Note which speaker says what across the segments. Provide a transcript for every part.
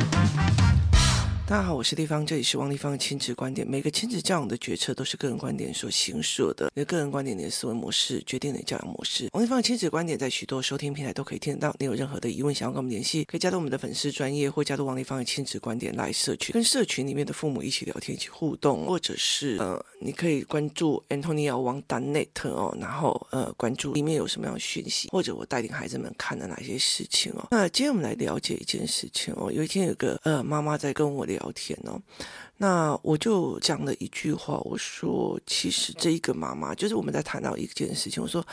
Speaker 1: Thank you. 大家好，我是丽芳，这里是王丽芳的亲子观点。每个亲子教养的决策都是个人观点所形塑的，你的个人观点、你的思维模式决定你的教养模式。王丽芳的亲子观点在许多收听平台都可以听得到。你有任何的疑问想要跟我们联系，可以加入我们的粉丝专业，或加入王丽芳的亲子观点来社群，跟社群里面的父母一起聊天、一起互动，或者是呃，你可以关注 Antonia Wang Net 哦，然后呃，关注里面有什么样的讯息，或者我带领孩子们看了哪些事情哦。那今天我们来了解一件事情哦。有一天有个呃妈妈在跟我聊。聊天哦，那我就讲了一句话，我说，其实这一个妈妈，就是我们在谈到一件事情，我说。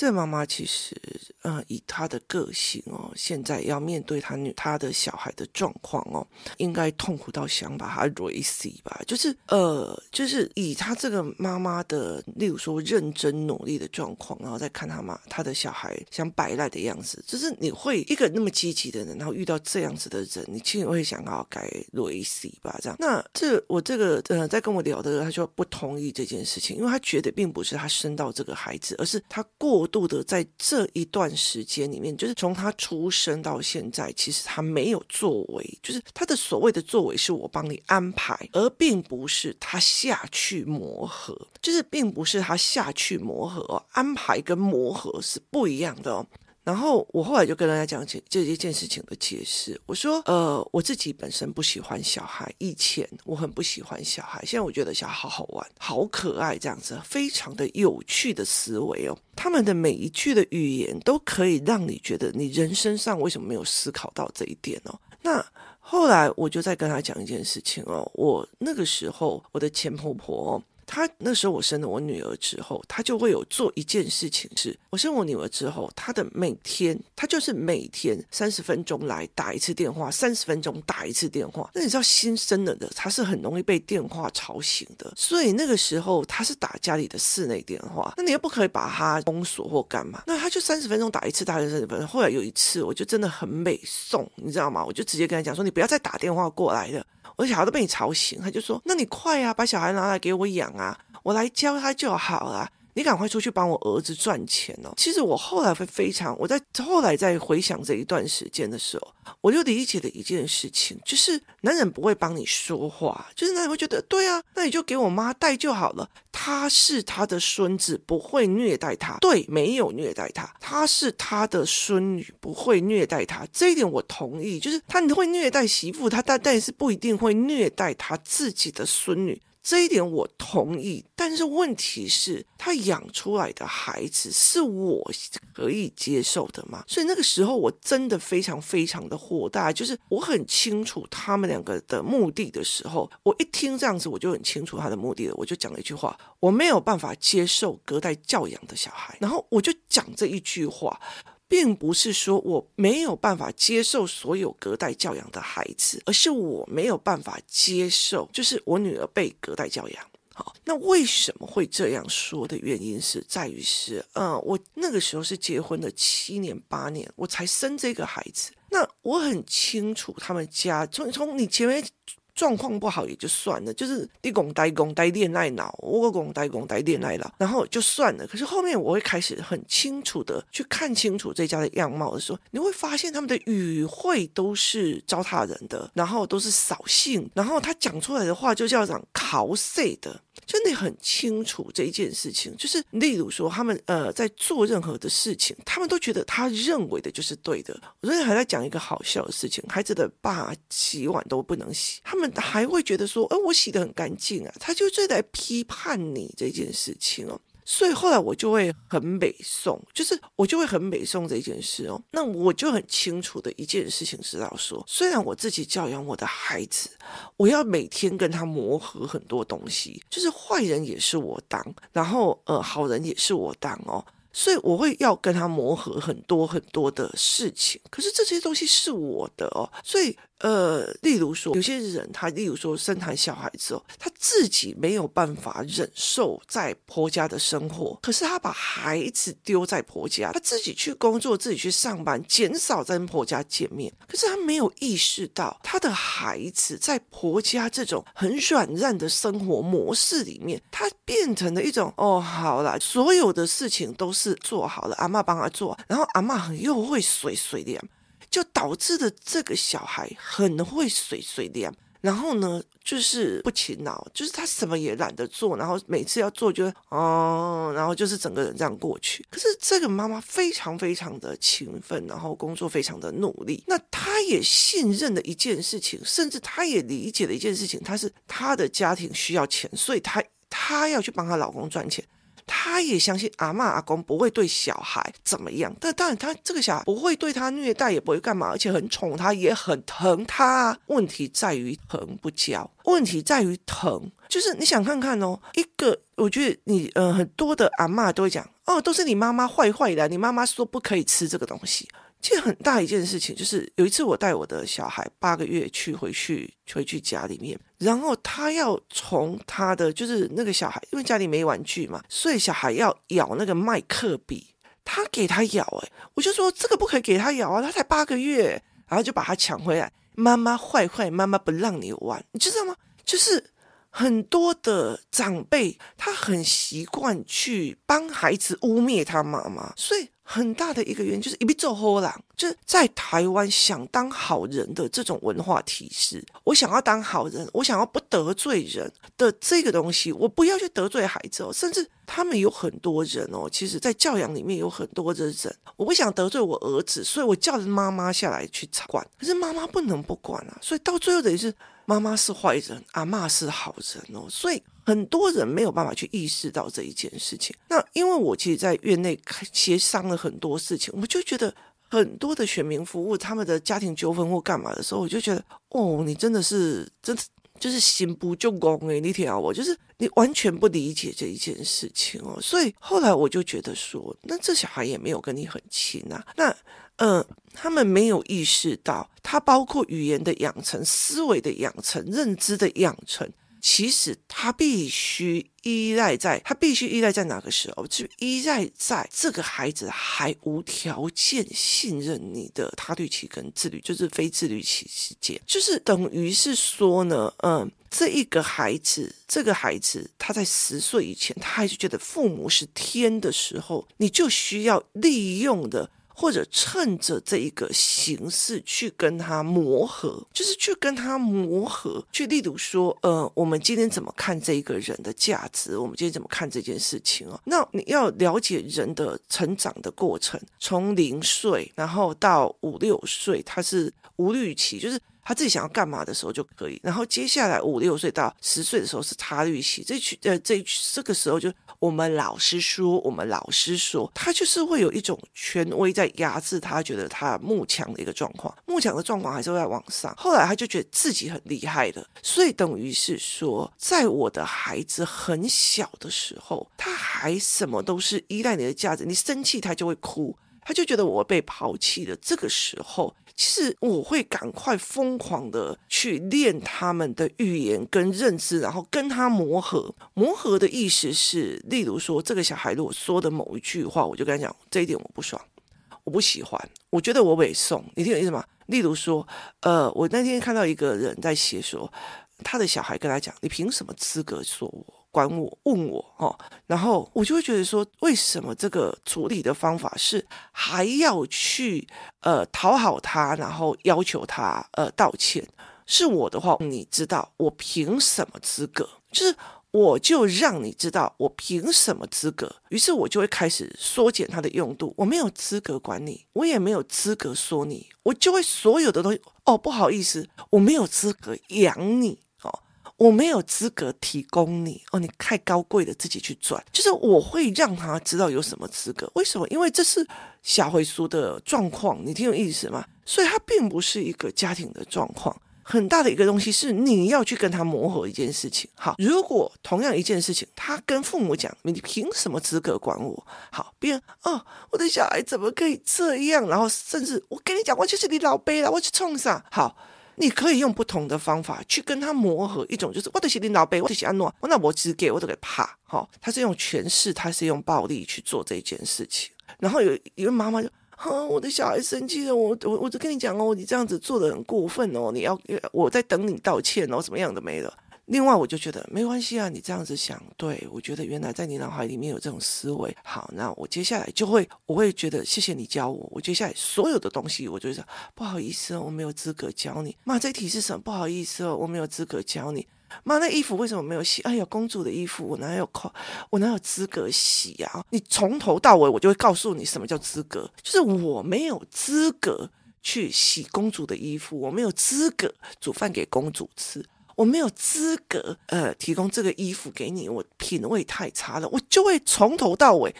Speaker 1: 这妈妈其实，呃，以她的个性哦，现在要面对她女她的小孩的状况哦，应该痛苦到想把她累死吧？就是，呃，就是以她这个妈妈的，例如说认真努力的状况，然后再看她妈她的小孩想摆烂的样子，就是你会一个那么积极的人，然后遇到这样子的人，你其实会想要该累死吧？这样，那这我这个呃，在跟我聊的，他就不同意这件事情，因为他觉得并不是他生到这个孩子，而是他过。度的在这一段时间里面，就是从他出生到现在，其实他没有作为，就是他的所谓的作为是我帮你安排，而并不是他下去磨合，就是并不是他下去磨合，安排跟磨合是不一样的哦。然后我后来就跟大家讲解这一件事情的解释。我说，呃，我自己本身不喜欢小孩，以前我很不喜欢小孩，现在我觉得小孩好好玩，好可爱，这样子非常的有趣的思维哦。他们的每一句的语言都可以让你觉得你人生上为什么没有思考到这一点哦。那后来我就再跟他讲一件事情哦，我那个时候我的前婆婆。他那时候我生了我女儿之后，他就会有做一件事情是，我生我女儿之后，他的每天，他就是每天三十分钟来打一次电话，三十分钟打一次电话。那你知道新生了的，他是很容易被电话吵醒的，所以那个时候他是打家里的室内电话，那你又不可以把他封锁或干嘛，那他就三十分钟打一次，打三十分钟。后来有一次，我就真的很美送，你知道吗？我就直接跟他讲说，你不要再打电话过来了。我小孩都被你吵醒，他就说：“那你快呀，把小孩拿来给我养啊，啊我来教他就好了。你赶快出去帮我儿子赚钱哦。”其实我后来会非常，我在后来在回想这一段时间的时候，我就理解了一件事情，就是男人不会帮你说话，就是男人会觉得对啊，那你就给我妈带就好了。他是他的孙子，不会虐待他。对，没有虐待他。他是他的孙女，不会虐待他。这一点我同意。就是他会虐待媳妇，他但但是不一定会虐待他自己的孙女。这一点我同意，但是问题是，他养出来的孩子是我可以接受的吗？所以那个时候我真的非常非常的火大，就是我很清楚他们两个的目的的时候，我一听这样子，我就很清楚他的目的了，我就讲了一句话：我没有办法接受隔代教养的小孩，然后我就讲这一句话。并不是说我没有办法接受所有隔代教养的孩子，而是我没有办法接受，就是我女儿被隔代教养。好，那为什么会这样说的原因是在于是，嗯，我那个时候是结婚了七年八年，我才生这个孩子。那我很清楚他们家从从你前面。状况不好也就算了，就是你拱呆拱呆恋爱脑，我拱呆拱呆恋爱脑，然后就算了。可是后面我会开始很清楚的去看清楚这家的样貌的时候，你会发现他们的语汇都是糟蹋人的，然后都是扫兴，然后他讲出来的话就叫讲考碎的。就你很清楚这一件事情，就是例如说他们呃在做任何的事情，他们都觉得他认为的就是对的。我昨天还在讲一个好笑的事情，孩子的爸洗碗都不能洗，他们还会觉得说，呃，我洗的很干净啊，他就在批判你这件事情哦。所以后来我就会很美颂，就是我就会很美颂这件事哦。那我就很清楚的一件事情知道说，虽然我自己教养我的孩子，我要每天跟他磨合很多东西，就是坏人也是我当，然后呃好人也是我当哦。所以我会要跟他磨合很多很多的事情，可是这些东西是我的哦，所以。呃，例如说，有些人他，例如说生产小孩之后，他自己没有办法忍受在婆家的生活，可是他把孩子丢在婆家，他自己去工作，自己去上班，减少在婆家见面，可是他没有意识到他的孩子在婆家这种很软烂的生活模式里面，他变成了一种哦，好了，所有的事情都是做好了，阿嬷帮他做，然后阿嬷很又会水水的。就导致的这个小孩很会碎碎念。然后呢，就是不勤劳，就是他什么也懒得做，然后每次要做就哦、然后就是整个人这样过去。可是这个妈妈非常非常的勤奋，然后工作非常的努力。那她也信任的一件事情，甚至她也理解的一件事情，她是她的家庭需要钱，所以她她要去帮她老公赚钱。他也相信阿嬷阿公不会对小孩怎么样，但当然他这个小孩不会对他虐待，也不会干嘛，而且很宠他，也很疼他。问题在于疼不教，问题在于疼，就是你想看看哦，一个我觉得你呃很多的阿嬷都会讲哦，都是你妈妈坏坏的，你妈妈说不可以吃这个东西。其实很大一件事情，就是有一次我带我的小孩八个月去回去回去家里面，然后他要从他的就是那个小孩，因为家里没玩具嘛，所以小孩要咬那个麦克笔，他给他咬，诶，我就说这个不可以给他咬啊，他才八个月，然后就把他抢回来，妈妈坏坏，妈妈不让你玩，你知道吗？就是很多的长辈他很习惯去帮孩子污蔑他妈妈，所以。很大的一个原因就是一笔做好了，就是在台湾想当好人的这种文化体系，我想要当好人，我想要不得罪人的这个东西，我不要去得罪孩子哦，甚至他们有很多人哦，其实在教养里面有很多的人，我不想得罪我儿子，所以我叫着妈妈下来去管，可是妈妈不能不管啊，所以到最后等于是。妈妈是坏人，阿嬷是好人哦，所以很多人没有办法去意识到这一件事情。那因为我其实，在院内协商了很多事情，我就觉得很多的选民服务他们的家庭纠纷或干嘛的时候，我就觉得哦，你真的是真的就是心不就公诶，你听啊，我就是你完全不理解这一件事情哦。所以后来我就觉得说，那这小孩也没有跟你很亲啊，那。嗯、他们没有意识到，他包括语言的养成、思维的养成、认知的养成。其实他必须依赖在，他必须依赖在哪个时候？就依赖在这个孩子还无条件信任你的他律期跟自律，就是非自律期时间，就是等于是说呢，嗯，这一个孩子，这个孩子他在十岁以前，他还是觉得父母是天的时候，你就需要利用的。或者趁着这一个形式去跟他磨合，就是去跟他磨合，去例如说，呃，我们今天怎么看这一个人的价值？我们今天怎么看这件事情哦？那你要了解人的成长的过程，从零岁然后到五六岁，他是无律期，就是。他自己想要干嘛的时候就可以，然后接下来五六岁到十岁的时候是他律期，这群呃这这个时候就我们老师说，我们老师说，他就是会有一种权威在压制他，觉得他慕强的一个状况，慕强的状况还是会在往上。后来他就觉得自己很厉害的，所以等于是说，在我的孩子很小的时候，他还什么都是依赖你的价值，你生气他就会哭，他就觉得我被抛弃了。这个时候。其实我会赶快疯狂的去练他们的语言跟认知，然后跟他磨合。磨合的意思是，例如说，这个小孩如果说的某一句话，我就跟他讲这一点我不爽，我不喜欢，我觉得我委送，你听我意思吗？例如说，呃，我那天看到一个人在写说，他的小孩跟他讲，你凭什么资格说我？管我，问我哦，然后我就会觉得说，为什么这个处理的方法是还要去呃讨好他，然后要求他呃道歉？是我的话，你知道我凭什么资格？就是我就让你知道我凭什么资格。于是我就会开始缩减他的用度。我没有资格管你，我也没有资格说你，我就会所有的东西哦，不好意思，我没有资格养你。我没有资格提供你哦，你太高贵了，自己去赚。就是我会让他知道有什么资格，为什么？因为这是小会事的状况，你听有意思吗？所以他并不是一个家庭的状况，很大的一个东西是你要去跟他磨合一件事情。好，如果同样一件事情，他跟父母讲，你凭什么资格管我？好，别人哦，我的小孩怎么可以这样？然后甚至我跟你讲，我就是你老爸了，我去冲啥？好。你可以用不同的方法去跟他磨合，一种就是我的是领导呗，我的是安诺，我那我只给我都给怕，哈，他是用权势，他是用暴力去做这件事情。然后有一位妈妈就，哼，我的小孩生气了，我我我就跟你讲哦，你这样子做的很过分哦，你要我在等你道歉哦，怎么样的没了。另外，我就觉得没关系啊，你这样子想，对，我觉得原来在你脑海里面有这种思维。好，那我接下来就会，我会觉得谢谢你教我。我接下来所有的东西，我就说不好意思哦，我没有资格教你。妈，这题是什么？不好意思哦，我没有资格教你。妈，那衣服为什么没有洗？哎呀，公主的衣服我哪有空？我哪有资格洗呀、啊？你从头到尾，我就会告诉你什么叫资格，就是我没有资格去洗公主的衣服，我没有资格煮饭给公主吃，我没有资格呃提供这个衣服给你，我品味太差了，我就会从头到尾。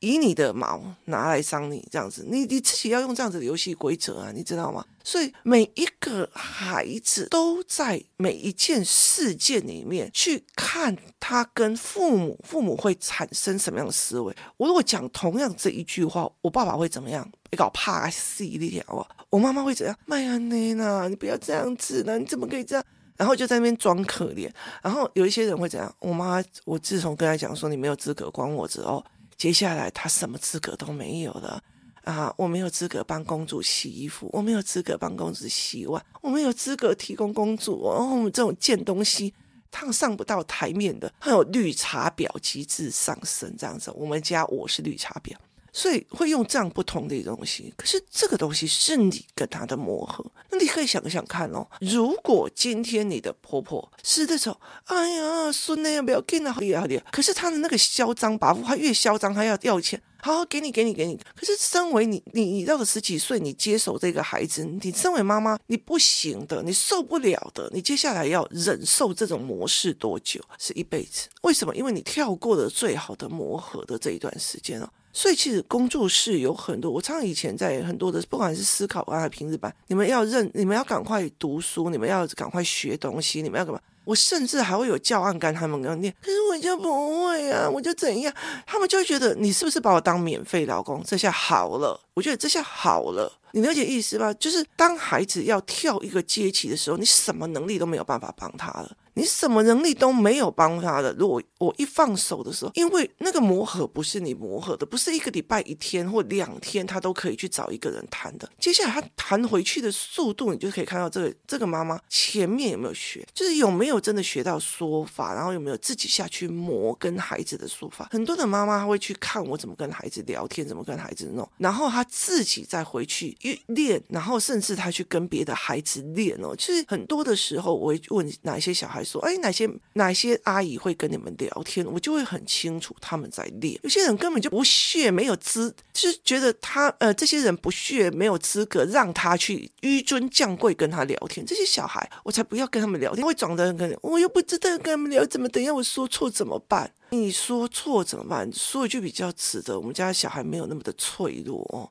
Speaker 1: 以你的毛拿来伤你，这样子，你你自己要用这样子的游戏规则啊，你知道吗？所以每一个孩子都在每一件事件里面去看他跟父母，父母会产生什么样的思维。我如果讲同样这一句话，我爸爸会怎么样？你搞怕死一点哦！我妈妈会怎样？麦安妮娜，你不要这样子呢，你怎么可以这样？然后就在那边装可怜。然后有一些人会怎样？我妈，我自从跟她讲说你没有资格管我之后。接下来她什么资格都没有了啊！我没有资格帮公主洗衣服，我没有资格帮公主洗碗，我没有资格提供公主哦，我们这种贱东西，她上不到台面的，还有绿茶婊机制上升这样子。我们家我是绿茶婊。所以会用这样不同的东西，可是这个东西是你跟他的磨合。那你可以想想看哦，如果今天你的婆婆是那种，哎呀，孙女不要给他好厉害厉害，可是他的那个嚣张跋扈，他越嚣张，他要要钱，好好给你给你给你。可是身为你你你到了十几岁，你接手这个孩子，你身为妈妈，你不行的，你受不了的，你接下来要忍受这种模式多久？是一辈子？为什么？因为你跳过了最好的磨合的这一段时间哦。所以其实工作室有很多，我常常以前在很多的，不管是思考班还是平日班，你们要认，你们要赶快读书，你们要赶快学东西，你们要干嘛？我甚至还会有教案跟他们要念，可是我就不会啊，我就怎样，他们就觉得你是不是把我当免费劳工？这下好了，我觉得这下好了，你了解意思吧？就是当孩子要跳一个阶级的时候，你什么能力都没有办法帮他了。你什么能力都没有帮他的。如果我一放手的时候，因为那个磨合不是你磨合的，不是一个礼拜一天或两天他都可以去找一个人谈的。接下来他谈回去的速度，你就可以看到这个这个妈妈前面有没有学，就是有没有真的学到说法，然后有没有自己下去磨跟孩子的说法。很多的妈妈她会去看我怎么跟孩子聊天，怎么跟孩子弄，然后他自己再回去练，然后甚至他去跟别的孩子练哦。其实很多的时候，我会问哪些小孩。说哎，哪些哪些阿姨会跟你们聊天？我就会很清楚他们在练。有些人根本就不屑，没有资，就是觉得他呃，这些人不屑，没有资格让他去纡尊降贵跟他聊天。这些小孩，我才不要跟他们聊天。会装的跟我又不知道跟他们聊怎么，等一下我说错怎么办？你说错怎么办？说一句比较值得，我们家小孩没有那么的脆弱哦，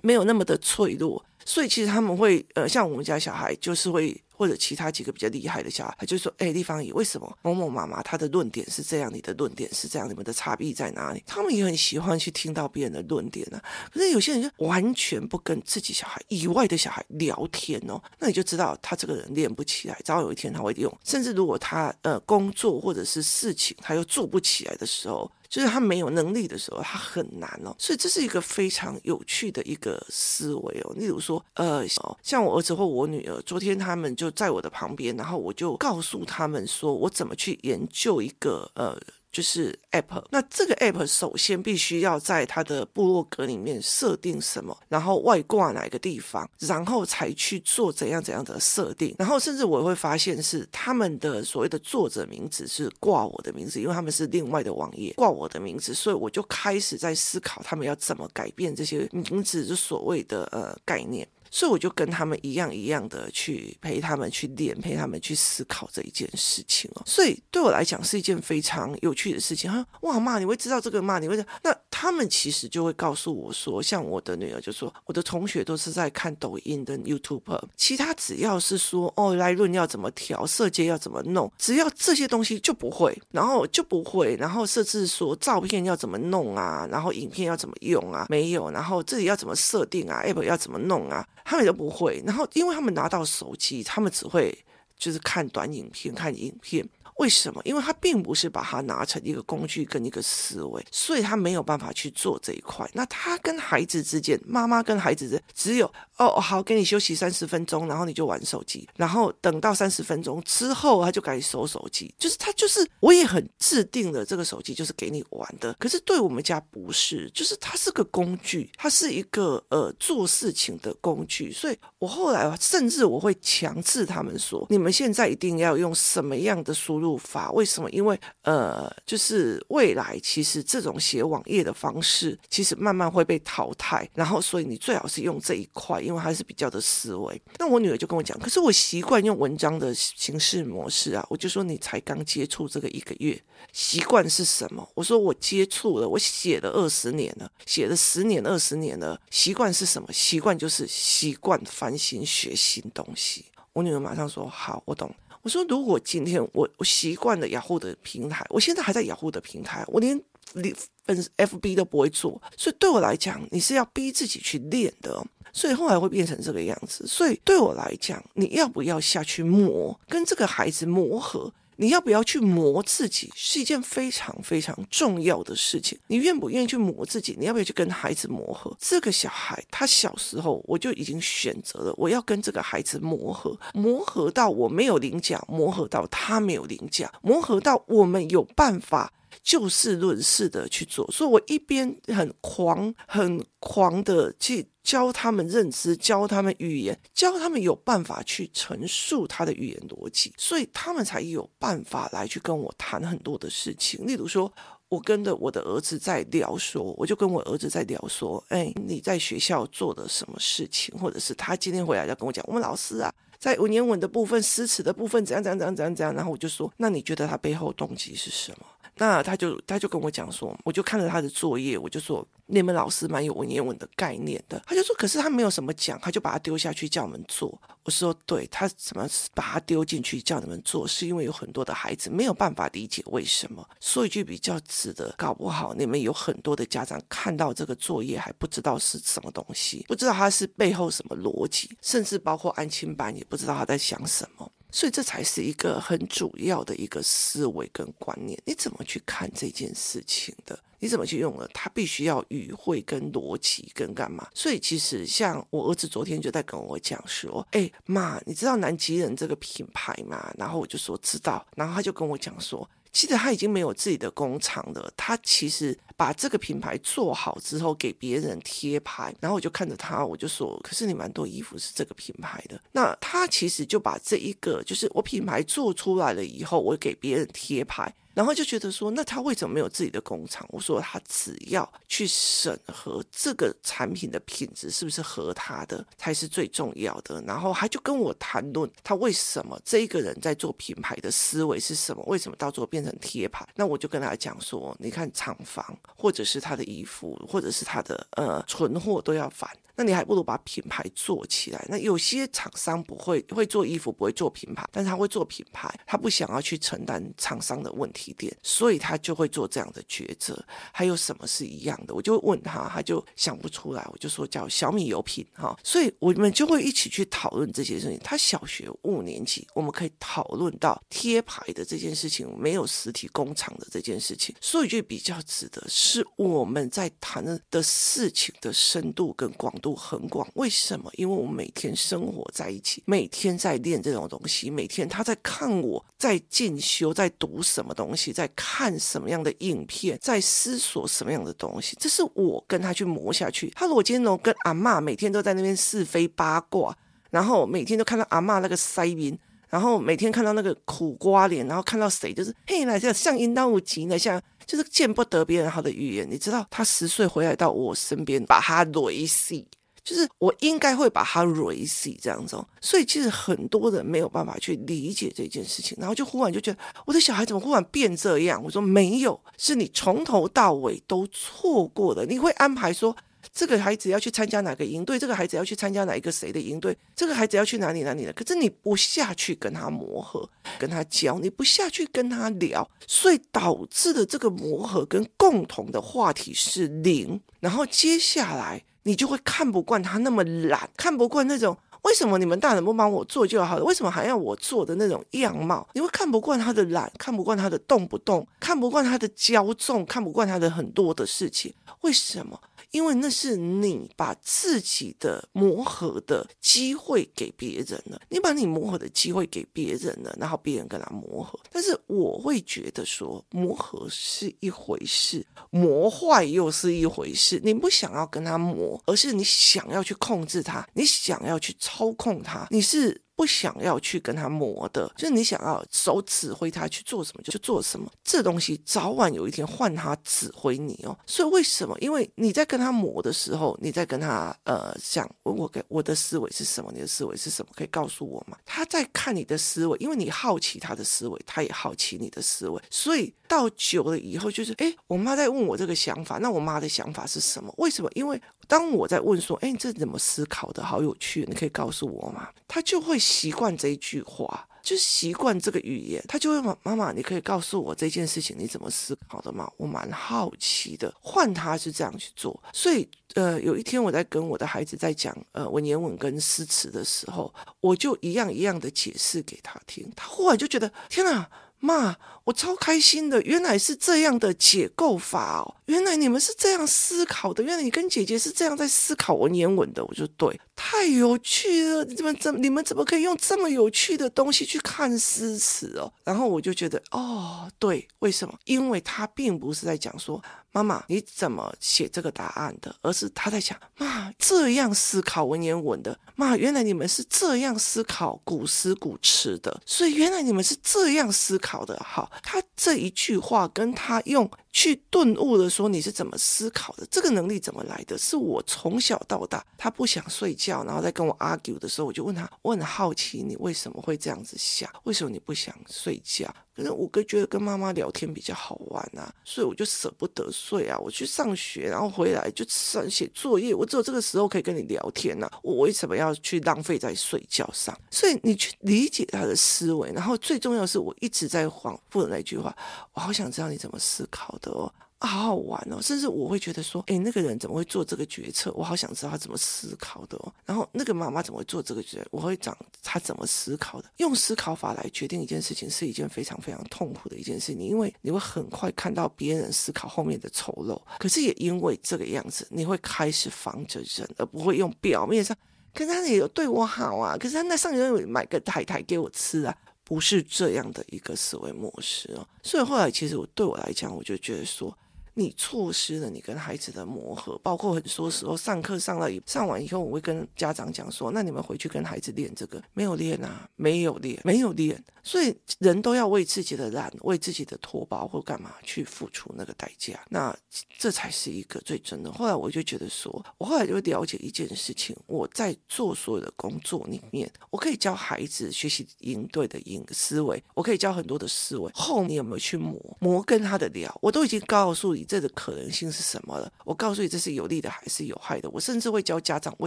Speaker 1: 没有那么的脆弱，所以其实他们会呃，像我们家小孩就是会。或者其他几个比较厉害的小孩，他就说：“哎，丽芳姨，为什么某某妈妈她的论点是这样，你的论点是这样，你们的差别在哪里？”他们也很喜欢去听到别人的论点呢、啊。可是有些人就完全不跟自己小孩以外的小孩聊天哦，那你就知道他这个人练不起来，早晚有一天他会用。甚至如果他呃工作或者是事情他又做不起来的时候。就是他没有能力的时候，他很难哦，所以这是一个非常有趣的一个思维哦。例如说，呃，像我儿子或我女儿，昨天他们就在我的旁边，然后我就告诉他们说，我怎么去研究一个呃。就是 app，那这个 app 首先必须要在它的部落格里面设定什么，然后外挂哪个地方，然后才去做怎样怎样的设定，然后甚至我会发现是他们的所谓的作者名字是挂我的名字，因为他们是另外的网页挂我的名字，所以我就开始在思考他们要怎么改变这些名字就所谓的呃概念。所以我就跟他们一样一样的去陪他们去练，陪他们去思考这一件事情哦。所以对我来讲是一件非常有趣的事情。哈：“哇妈，你会知道这个吗？你会知道？”那他们其实就会告诉我说，像我的女儿就说，我的同学都是在看抖音的 YouTube，其他只要是说哦，来论要怎么调，色阶要怎么弄，只要这些东西就不会，然后就不会，然后设置说照片要怎么弄啊，然后影片要怎么用啊，没有，然后这里要怎么设定啊，App 要怎么弄啊。他们都不会，然后因为他们拿到手机，他们只会就是看短影片，看影片。为什么？因为他并不是把它拿成一个工具跟一个思维，所以他没有办法去做这一块。那他跟孩子之间，妈妈跟孩子之间只有哦，好，给你休息三十分钟，然后你就玩手机，然后等到三十分钟之后，他就赶紧收手机。就是他就是，我也很制定了这个手机就是给你玩的。可是对我们家不是，就是它是个工具，它是一个呃做事情的工具。所以我后来甚至我会强制他们说，你们现在一定要用什么样的输入法为什么？因为呃，就是未来其实这种写网页的方式，其实慢慢会被淘汰。然后，所以你最好是用这一块，因为它是比较的思维。那我女儿就跟我讲，可是我习惯用文章的形式模式啊。我就说你才刚接触这个一个月，习惯是什么？我说我接触了，我写了二十年了，写了十年、二十年了。习惯是什么？习惯就是习惯翻新学新东西。我女儿马上说好，我懂。我说，如果今天我我习惯了雅虎的平台，我现在还在雅虎的平台，我连连粉 FB 都不会做，所以对我来讲，你是要逼自己去练的，所以后来会变成这个样子。所以对我来讲，你要不要下去磨，跟这个孩子磨合？你要不要去磨自己，是一件非常非常重要的事情。你愿不愿意去磨自己？你要不要去跟孩子磨合？这个小孩他小时候我就已经选择了，我要跟这个孩子磨合，磨合到我没有领奖，磨合到他没有领奖，磨合到我们有办法。就事论事的去做，所以我一边很狂、很狂的去教他们认知，教他们语言，教他们有办法去陈述他的语言逻辑，所以他们才有办法来去跟我谈很多的事情。例如说，我跟着我的儿子在聊说，我就跟我儿子在聊说，哎，你在学校做的什么事情，或者是他今天回来要跟我讲，我们老师啊，在文言文的部分、诗词的部分怎样怎样怎样怎样怎样，然后我就说，那你觉得他背后动机是什么？那他就他就跟我讲说，我就看了他的作业，我就说，你们老师蛮有文言文的概念的。他就说，可是他没有什么讲，他就把他丢下去叫我们做。我说，对，他怎么把他丢进去叫你们做，是因为有很多的孩子没有办法理解为什么。说一句比较直的，搞不好你们有很多的家长看到这个作业还不知道是什么东西，不知道他是背后什么逻辑，甚至包括安亲班也不知道他在想什么。所以这才是一个很主要的一个思维跟观念，你怎么去看这件事情的？你怎么去用了？他必须要语汇跟逻辑跟干嘛？所以其实像我儿子昨天就在跟我讲说：“哎妈，你知道南极人这个品牌吗？”然后我就说知道，然后他就跟我讲说。其实他已经没有自己的工厂了，他其实把这个品牌做好之后给别人贴牌，然后我就看着他，我就说：“可是你蛮多衣服是这个品牌的。”那他其实就把这一个，就是我品牌做出来了以后，我给别人贴牌。然后就觉得说，那他为什么没有自己的工厂？我说他只要去审核这个产品的品质是不是合他的，才是最重要的。然后他就跟我谈论他为什么这一个人在做品牌的思维是什么？为什么到最后变成贴牌？那我就跟他讲说，你看厂房，或者是他的衣服，或者是他的呃存货都要返。那你还不如把品牌做起来。那有些厂商不会会做衣服，不会做品牌，但是他会做品牌，他不想要去承担厂商的问题点，所以他就会做这样的抉择。还有什么是一样的？我就问他，他就想不出来。我就说叫小米油品哈，所以我们就会一起去讨论这些事情。他小学五年级，我们可以讨论到贴牌的这件事情，没有实体工厂的这件事情。所以就比较值得是我们在谈的事情的深度跟广度。很广，为什么？因为我们每天生活在一起，每天在练这种东西，每天他在看我在进修，在读什么东西，东西在看什么样的影片，在思索什么样的东西。这是我跟他去磨下去。他如果今天能跟阿妈每天都在那边是非八卦，然后每天都看到阿妈那个腮边，然后每天看到那个苦瓜脸，然后看到谁就是嘿，那像像阴刀无极呢，像。就是见不得别人好的语言，你知道，他十岁回来到我身边，把他雷死。就是我应该会把他 raise 这样子，哦所以其实很多人没有办法去理解这件事情，然后就忽然就觉得我的小孩怎么忽然变这样？我说没有，是你从头到尾都错过了。你会安排说这个孩子要去参加哪个营队，这个孩子要去参加哪一个谁的营队，这个孩子要去哪里哪里的，可是你不下去跟他磨合，跟他教，你不下去跟他聊，所以导致的这个磨合跟共同的话题是零。然后接下来。你就会看不惯他那么懒，看不惯那种为什么你们大人不帮我做就好了？为什么还要我做的那种样貌？你会看不惯他的懒，看不惯他的动不动，看不惯他的骄纵，看不惯他的很多的事情。为什么？因为那是你把自己的磨合的机会给别人了，你把你磨合的机会给别人了，然后别人跟他磨合。但是我会觉得说，磨合是一回事，磨坏又是一回事。你不想要跟他磨，而是你想要去控制他，你想要去操控他，你是。不想要去跟他磨的，就是你想要手指挥他去做什么就做什么。这东西早晚有一天换他指挥你哦。所以为什么？因为你在跟他磨的时候，你在跟他呃想我我给我的思维是什么？你的思维是什么？可以告诉我吗？他在看你的思维，因为你好奇他的思维，他也好奇你的思维。所以到久了以后，就是哎，我妈在问我这个想法，那我妈的想法是什么？为什么？因为当我在问说，哎，你这怎么思考的？好有趣，你可以告诉我吗？他就会习惯这一句话，就习惯这个语言，他就会问妈妈，你可以告诉我这件事情你怎么思考的吗？我蛮好奇的。换他是这样去做，所以呃，有一天我在跟我的孩子在讲呃文言文跟诗词的时候，我就一样一样的解释给他听，他忽然就觉得天哪！妈，我超开心的，原来是这样的解构法哦，原来你们是这样思考的，原来你跟姐姐是这样在思考文言文的，我就对，太有趣了，你们怎么你们怎么可以用这么有趣的东西去看诗词哦？然后我就觉得，哦，对，为什么？因为他并不是在讲说。妈妈，你怎么写这个答案的？而是他在想，妈这样思考文言文的，妈原来你们是这样思考古诗古词的，所以原来你们是这样思考的。好，他这一句话跟他用。去顿悟的说，你是怎么思考的？这个能力怎么来的？是我从小到大，他不想睡觉，然后在跟我 argue 的时候，我就问他，我很好奇你为什么会这样子想？为什么你不想睡觉？可是我哥觉得跟妈妈聊天比较好玩啊，所以我就舍不得睡啊。我去上学，然后回来就算写作业，我只有这个时候可以跟你聊天呢、我为什么要去浪费在睡觉上？所以你去理解他的思维，然后最重要的是，我一直在反复的那句话，我好想知道你怎么思考的哦。好好玩哦，甚至我会觉得说，诶，那个人怎么会做这个决策？我好想知道他怎么思考的哦。然后那个妈妈怎么会做这个决？我会讲他怎么思考的。用思考法来决定一件事情，是一件非常非常痛苦的一件事。情因为你会很快看到别人思考后面的丑陋，可是也因为这个样子，你会开始防着人，而不会用表面上。可是他也有对我好啊，可是他那上个月买个台台给我吃啊。不是这样的一个思维模式哦，所以后来其实我对我来讲，我就觉得说。你错失了你跟孩子的磨合，包括很多时候上课上了上完以后，我会跟家长讲说：“那你们回去跟孩子练这个，没有练啊，没有练，没有练。”所以人都要为自己的懒、为自己的拖包或干嘛去付出那个代价，那这才是一个最真的。后来我就觉得说，我后来就了解一件事情：我在做所有的工作里面，我可以教孩子学习应对的应思维，我可以教很多的思维。后面有没有去磨磨跟他的聊，我都已经告诉你。这个可能性是什么了？我告诉你，这是有利的还是有害的？我甚至会教家长，我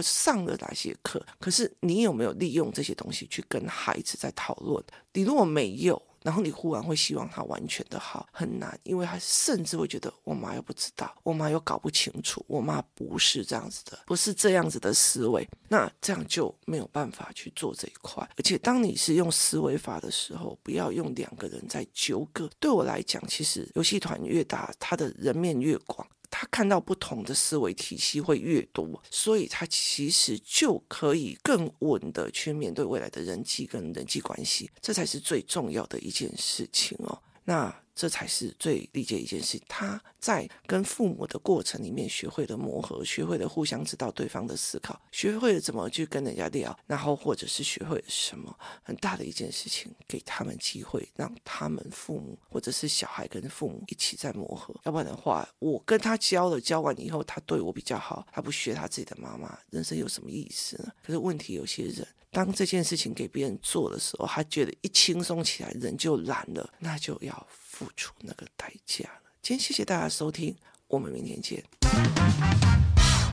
Speaker 1: 上了哪些课？可是你有没有利用这些东西去跟孩子在讨论？你如果没有，然后你忽然会希望他完全的好，很难，因为他甚至会觉得我妈又不知道，我妈又搞不清楚，我妈不是这样子的，不是这样子的思维，那这样就没有办法去做这一块。而且当你是用思维法的时候，不要用两个人在纠葛。对我来讲，其实游戏团越大，他的人面越广。他看到不同的思维体系会越多，所以他其实就可以更稳的去面对未来的人际跟人际关系，这才是最重要的一件事情哦。那。这才是最理解一件事。他在跟父母的过程里面，学会了磨合，学会了互相知道对方的思考，学会了怎么去跟人家聊，然后或者是学会了什么很大的一件事情，给他们机会，让他们父母或者是小孩跟父母一起在磨合。要不然的话，我跟他教了，教完以后他对我比较好，他不学他自己的妈妈，人生有什么意思呢？可是问题，有些人当这件事情给别人做的时候，他觉得一轻松起来，人就懒了，那就要。付出那个代价了。今天谢谢大家收听，我们明天见。